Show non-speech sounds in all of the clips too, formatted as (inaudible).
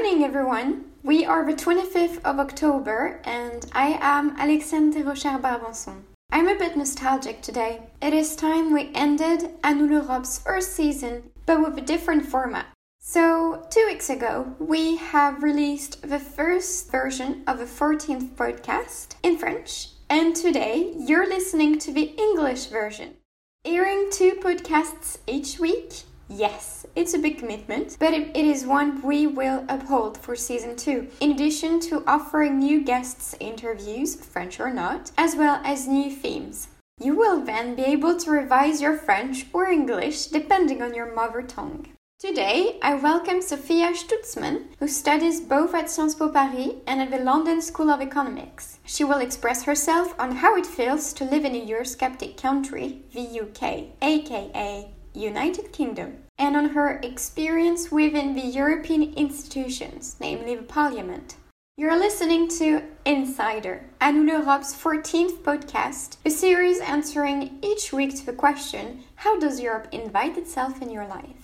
morning, everyone. We are the 25th of October, and I am Alexandre Rocher Barbanson. I'm a bit nostalgic today. It is time we ended À nous l'Europe's first season, but with a different format. So, two weeks ago, we have released the first version of the 14th podcast in French, and today you're listening to the English version. Airing two podcasts each week Yes, it's a big commitment, but it is one we will uphold for season 2. In addition to offering new guests interviews, French or not, as well as new themes. You will then be able to revise your French or English depending on your mother tongue. Today, I welcome Sophia Stutzman, who studies both at Sciences Po Paris and at the London School of Economics. She will express herself on how it feels to live in a Eurosceptic country, the UK, aka United Kingdom, and on her experience within the European institutions, namely the Parliament. You're listening to Insider, À nous l'Europe's 14th podcast, a series answering each week to the question How does Europe invite itself in your life?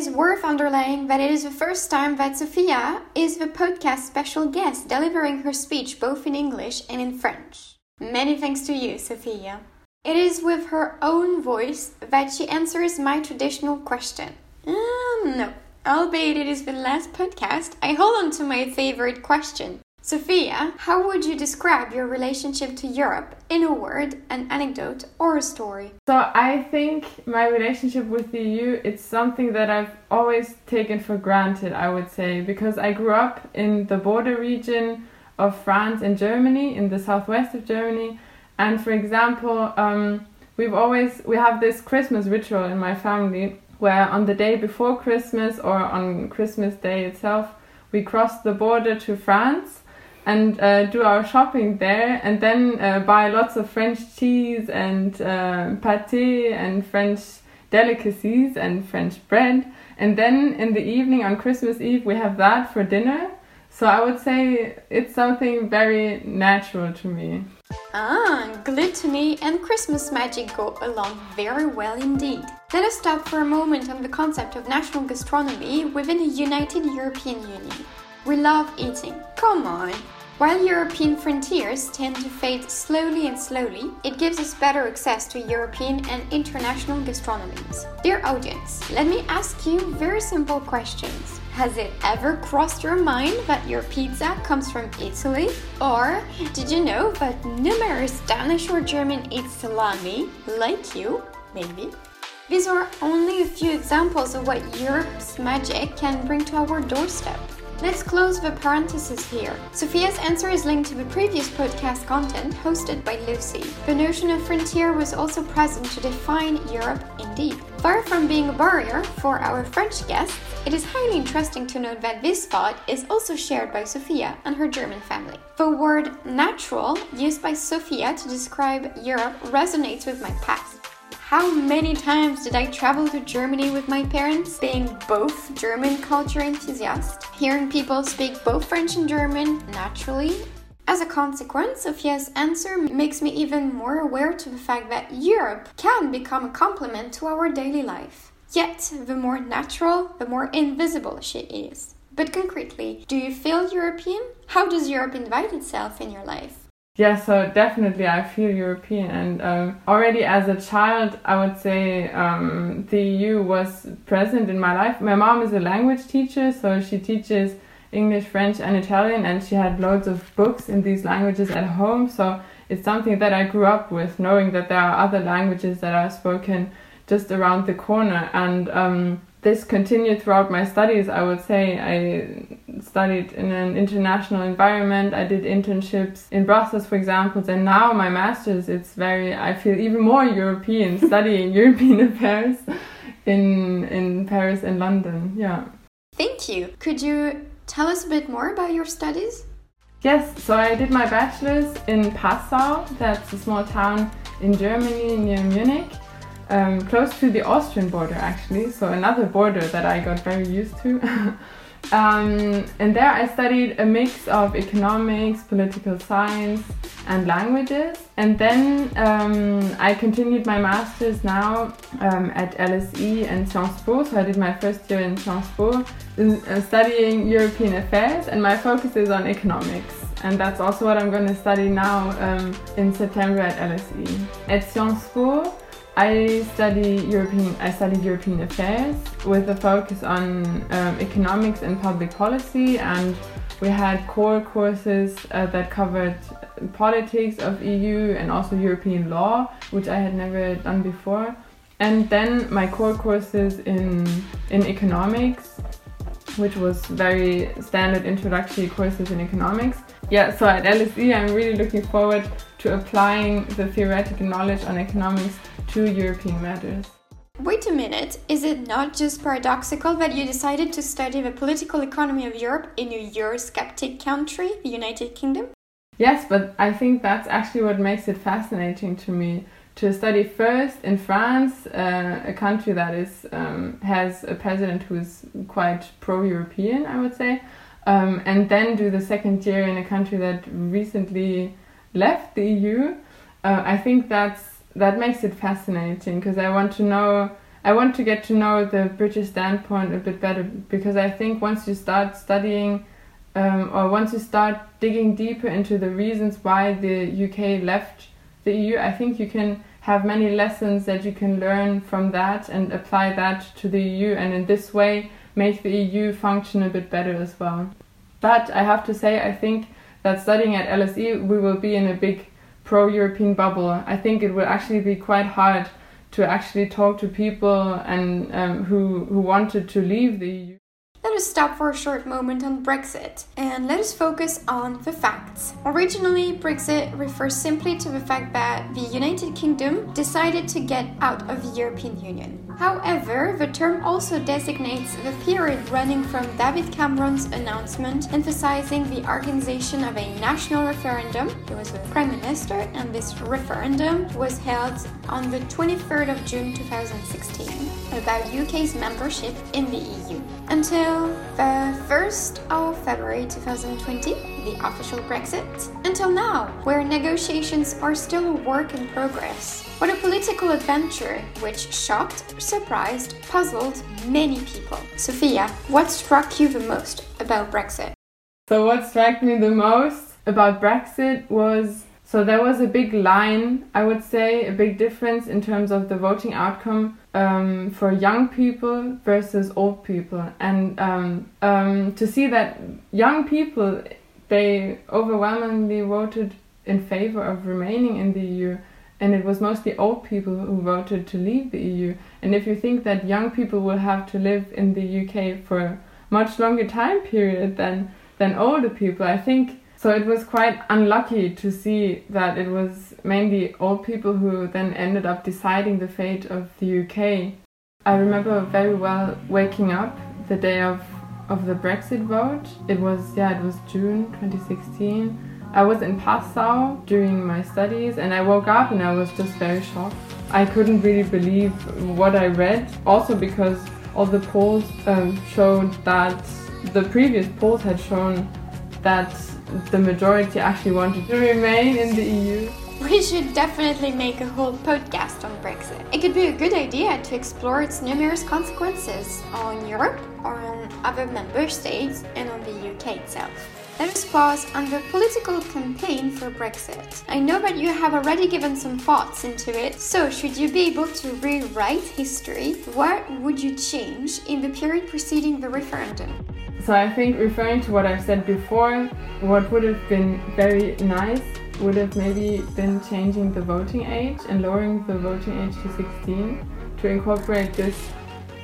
Is worth underlining that it is the first time that Sophia is the podcast special guest, delivering her speech both in English and in French. Many thanks to you, Sophia. It is with her own voice that she answers my traditional question. Um, no, albeit it is the last podcast, I hold on to my favorite question. Sophia, how would you describe your relationship to Europe? In a word, an anecdote, or a story? So I think my relationship with the EU it's something that I've always taken for granted, I would say, because I grew up in the border region of France and Germany, in the southwest of Germany, and for example, um, we've always we have this Christmas ritual in my family where on the day before Christmas or on Christmas Day itself, we cross the border to France and uh, do our shopping there and then uh, buy lots of French cheese and uh, pate and French delicacies and French bread. And then in the evening on Christmas Eve, we have that for dinner. So I would say it's something very natural to me. Ah, gluttony and Christmas magic go along very well indeed. Let us stop for a moment on the concept of national gastronomy within a united European Union. We love eating. Come on! While European frontiers tend to fade slowly and slowly, it gives us better access to European and international gastronomies. Dear audience, let me ask you very simple questions. Has it ever crossed your mind that your pizza comes from Italy? Or did you know that numerous Danish or German eat salami, like you, maybe? These are only a few examples of what Europe's magic can bring to our doorstep. Let's close the parenthesis here. Sophia's answer is linked to the previous podcast content hosted by Lucie. The notion of frontier was also present to define Europe indeed. Far from being a barrier for our French guests, it is highly interesting to note that this thought is also shared by Sophia and her German family. The word natural, used by Sophia to describe Europe, resonates with my past. How many times did I travel to Germany with my parents, being both German culture enthusiasts, hearing people speak both French and German naturally? As a consequence, Sophia's answer makes me even more aware to the fact that Europe can become a complement to our daily life. Yet, the more natural, the more invisible she is. But concretely, do you feel European? How does Europe invite itself in your life? Yeah, so definitely I feel European. And um, already as a child, I would say um, the EU was present in my life. My mom is a language teacher, so she teaches English, French, and Italian, and she had loads of books in these languages at home. So it's something that I grew up with, knowing that there are other languages that are spoken just around the corner. And um, this continued throughout my studies. I would say I studied in an international environment. I did internships in Brussels, for example, and now my master's. It's very. I feel even more European (laughs) studying European affairs in in Paris and London. Yeah. Thank you. Could you tell us a bit more about your studies? Yes. So I did my bachelor's in Passau. That's a small town in Germany near Munich um, close to the Austrian border actually, so another border that I got very used to. (laughs) Um, and there I studied a mix of economics, political science, and languages. And then um, I continued my master's now um, at LSE and Sciences Po. So I did my first year in Sciences Po, uh, studying European affairs, and my focus is on economics. And that's also what I'm going to study now um, in September at LSE. At Sciences Po, I study European. I studied European affairs with a focus on um, economics and public policy, and we had core courses uh, that covered politics of EU and also European law, which I had never done before. And then my core courses in in economics, which was very standard introductory courses in economics. Yeah, so at LSE, I'm really looking forward to applying the theoretical knowledge on economics to European matters. Wait a minute, is it not just paradoxical that you decided to study the political economy of Europe in a Eurosceptic country, the United Kingdom? Yes, but I think that's actually what makes it fascinating to me to study first in France, uh, a country that is um, has a president who is quite pro-European, I would say, um, and then do the second year in a country that recently left the EU. Uh, I think that's that makes it fascinating because I want to know I want to get to know the British standpoint a bit better because I think once you start studying um, or once you start digging deeper into the reasons why the UK left the EU, I think you can have many lessons that you can learn from that and apply that to the EU and in this way make the EU function a bit better as well. But I have to say, I think that studying at LSE, we will be in a big pro European bubble, I think it will actually be quite hard to actually talk to people and um, who, who wanted to leave the EU. Let us stop for a short moment on Brexit and let us focus on the facts. Originally, Brexit refers simply to the fact that the United Kingdom decided to get out of the European Union. However, the term also designates the period running from David Cameron's announcement emphasizing the organization of a national referendum. He was the Prime Minister, and this referendum was held on the 23rd of June 2016 about UK's membership in the EU. Until the 1st of February 2020, the official Brexit, until now, where negotiations are still a work in progress. What a political adventure which shocked, surprised, puzzled many people. Sophia, what struck you the most about Brexit? So, what struck me the most about Brexit was so there was a big line, I would say, a big difference in terms of the voting outcome um, for young people versus old people. And um, um, to see that young people, they overwhelmingly voted in favor of remaining in the EU and it was mostly old people who voted to leave the EU. And if you think that young people will have to live in the UK for a much longer time period than than older people, I think so. It was quite unlucky to see that it was mainly old people who then ended up deciding the fate of the UK. I remember very well waking up the day of of the Brexit vote. It was yeah, it was June 2016 I was in Passau during my studies and I woke up and I was just very shocked. I couldn't really believe what I read, also because all the polls um, showed that the previous polls had shown that the majority actually wanted to remain in the EU. We should definitely make a whole podcast on Brexit. It could be a good idea to explore its numerous consequences on Europe, on other member states, and on the UK itself. Let us pause on the political campaign for Brexit. I know that you have already given some thoughts into it, so should you be able to rewrite history, what would you change in the period preceding the referendum? So I think referring to what I've said before, what would have been very nice would have maybe been changing the voting age and lowering the voting age to 16 to incorporate this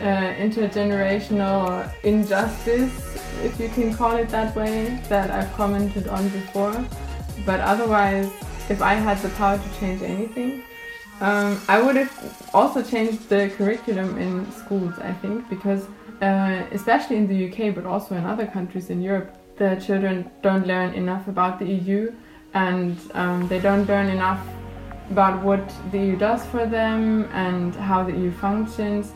uh, intergenerational injustice, if you can call it that way, that I've commented on before. But otherwise, if I had the power to change anything, um, I would have also changed the curriculum in schools, I think, because uh, especially in the UK, but also in other countries in Europe, the children don't learn enough about the EU and um, they don't learn enough about what the EU does for them and how the EU functions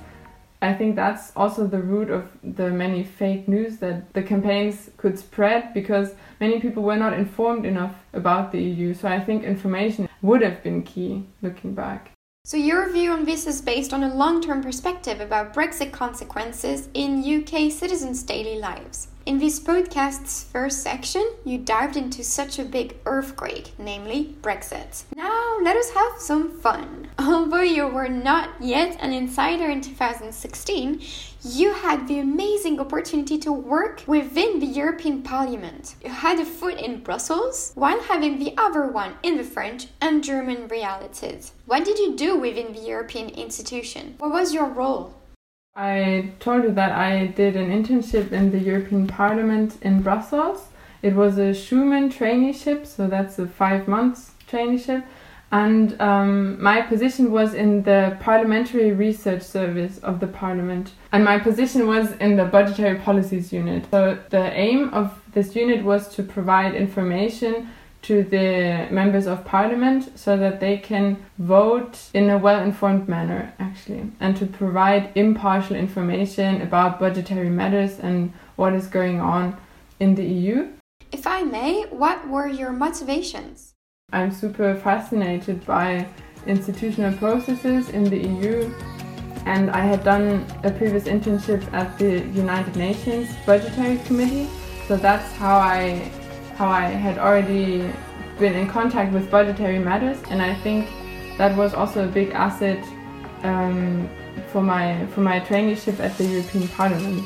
I think that's also the root of the many fake news that the campaigns could spread because many people were not informed enough about the EU. So I think information would have been key looking back. So, your view on this is based on a long term perspective about Brexit consequences in UK citizens' daily lives. In this podcast's first section, you dived into such a big earthquake, namely Brexit. Now, let us have some fun. (laughs) Although you were not yet an insider in 2016, you had the amazing opportunity to work within the European Parliament. You had a foot in Brussels while having the other one in the French and German realities. What did you do within the European institution? What was your role? I told you that I did an internship in the European Parliament in Brussels. It was a Schuman traineeship, so that's a five months traineeship. And um, my position was in the Parliamentary Research Service of the Parliament. And my position was in the Budgetary Policies Unit. So the aim of this unit was to provide information to the members of parliament so that they can vote in a well informed manner, actually, and to provide impartial information about budgetary matters and what is going on in the EU. If I may, what were your motivations? I'm super fascinated by institutional processes in the EU. And I had done a previous internship at the United Nations Budgetary Committee, so that's how I how I had already been in contact with budgetary matters, and I think that was also a big asset um, for my for my traineeship at the European Parliament.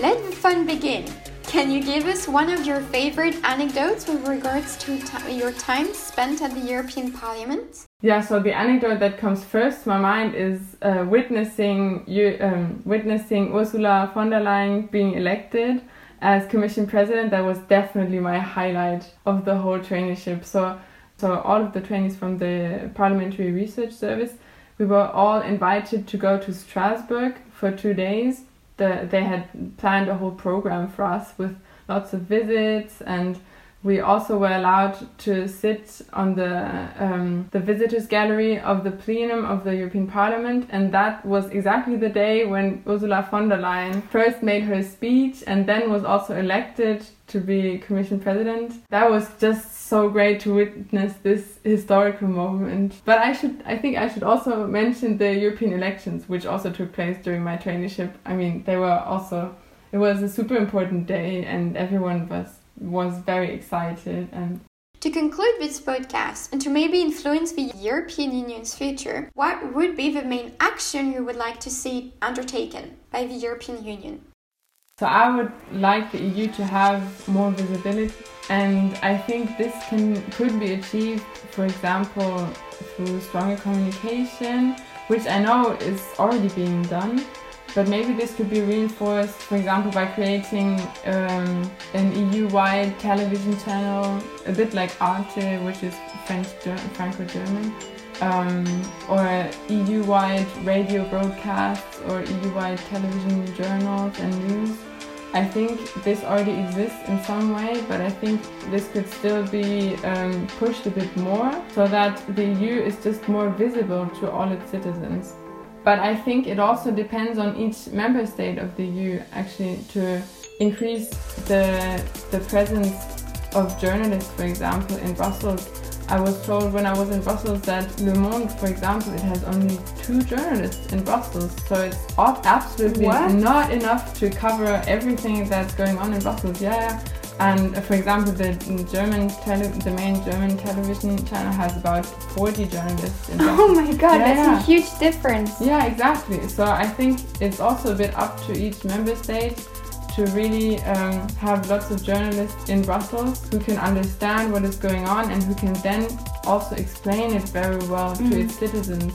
Let the fun begin. Can you give us one of your favorite anecdotes with regards to your time spent at the European Parliament? Yeah, so the anecdote that comes first to my mind is uh, witnessing you, um, witnessing Ursula von der Leyen being elected as commission president, that was definitely my highlight of the whole traineeship. So, so all of the trainees from the Parliamentary Research Service, we were all invited to go to Strasbourg for two days. The, they had planned a whole program for us with lots of visits and we also were allowed to sit on the um, the visitors gallery of the plenum of the European Parliament, and that was exactly the day when Ursula von der Leyen first made her speech and then was also elected to be Commission President. That was just so great to witness this historical moment. But I should, I think, I should also mention the European elections, which also took place during my traineeship. I mean, they were also. It was a super important day, and everyone was was very excited and to conclude this podcast and to maybe influence the European Union's future, what would be the main action you would like to see undertaken by the European Union? So I would like the EU to have more visibility and I think this can could be achieved for example through stronger communication which I know is already being done but maybe this could be reinforced, for example, by creating um, an EU-wide television channel, a bit like Arte, which is French, Franco-German, um, or EU-wide radio broadcasts, or EU-wide television journals and news. I think this already exists in some way, but I think this could still be um, pushed a bit more so that the EU is just more visible to all its citizens. But I think it also depends on each member state of the EU actually to increase the, the presence of journalists, for example, in Brussels. I was told when I was in Brussels that Le Monde, for example, it has only two journalists in Brussels. So it's absolutely what? not enough to cover everything that's going on in Brussels. Yeah, and for example, the German tele- the main German television channel has about 40 journalists. (laughs) oh my god, yeah, that's yeah. a huge difference. Yeah, exactly. So I think it's also a bit up to each member state to really um, have lots of journalists in Brussels who can understand what is going on and who can then also explain it very well mm. to its citizens.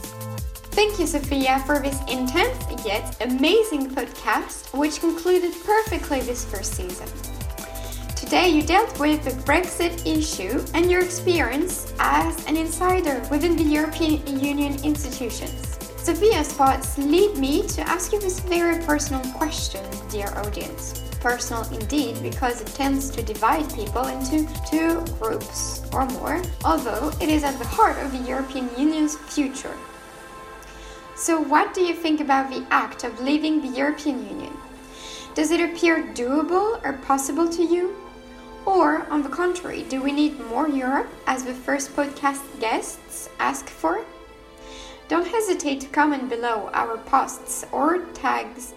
Thank you, Sophia, for this intense yet amazing podcast, which concluded perfectly this first season. Today you dealt with the Brexit issue and your experience as an insider within the European Union institutions. Sophia's thoughts lead me to ask you this very personal question, dear audience. Personal indeed, because it tends to divide people into two groups or more, although it is at the heart of the European Union's future. So, what do you think about the act of leaving the European Union? Does it appear doable or possible to you? Or, on the contrary, do we need more Europe as the first podcast guests ask for? Don't hesitate to comment below our posts or tags.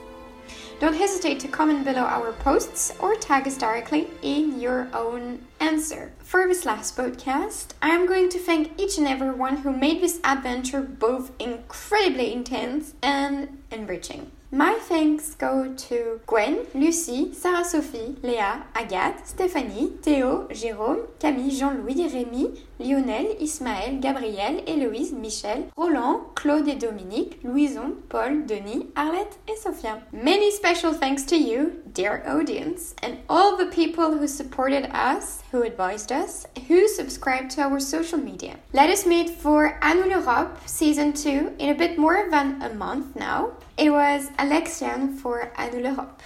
Don't hesitate to comment below our posts or tag us directly in your own answer. For this last podcast, I am going to thank each and everyone who made this adventure both incredibly intense and enriching. My thanks go to Gwen, Lucie, Sarah Sophie, Léa, Agathe, Stéphanie, Théo, Jérôme, Camille, Jean-Louis, Rémi, Lionel, Ismaël, Gabriel, Héloïse, Michel, Roland, Claude et Dominique, Louison, Paul, Denis, Arlette et Sophia. Many special thanks to you, dear audience, and all the people who supported us, who advised us, who subscribed to our social media. Let us meet for À nous l'Europe season 2 in a bit more than a month now. It was Alexian for À nous l'Europe.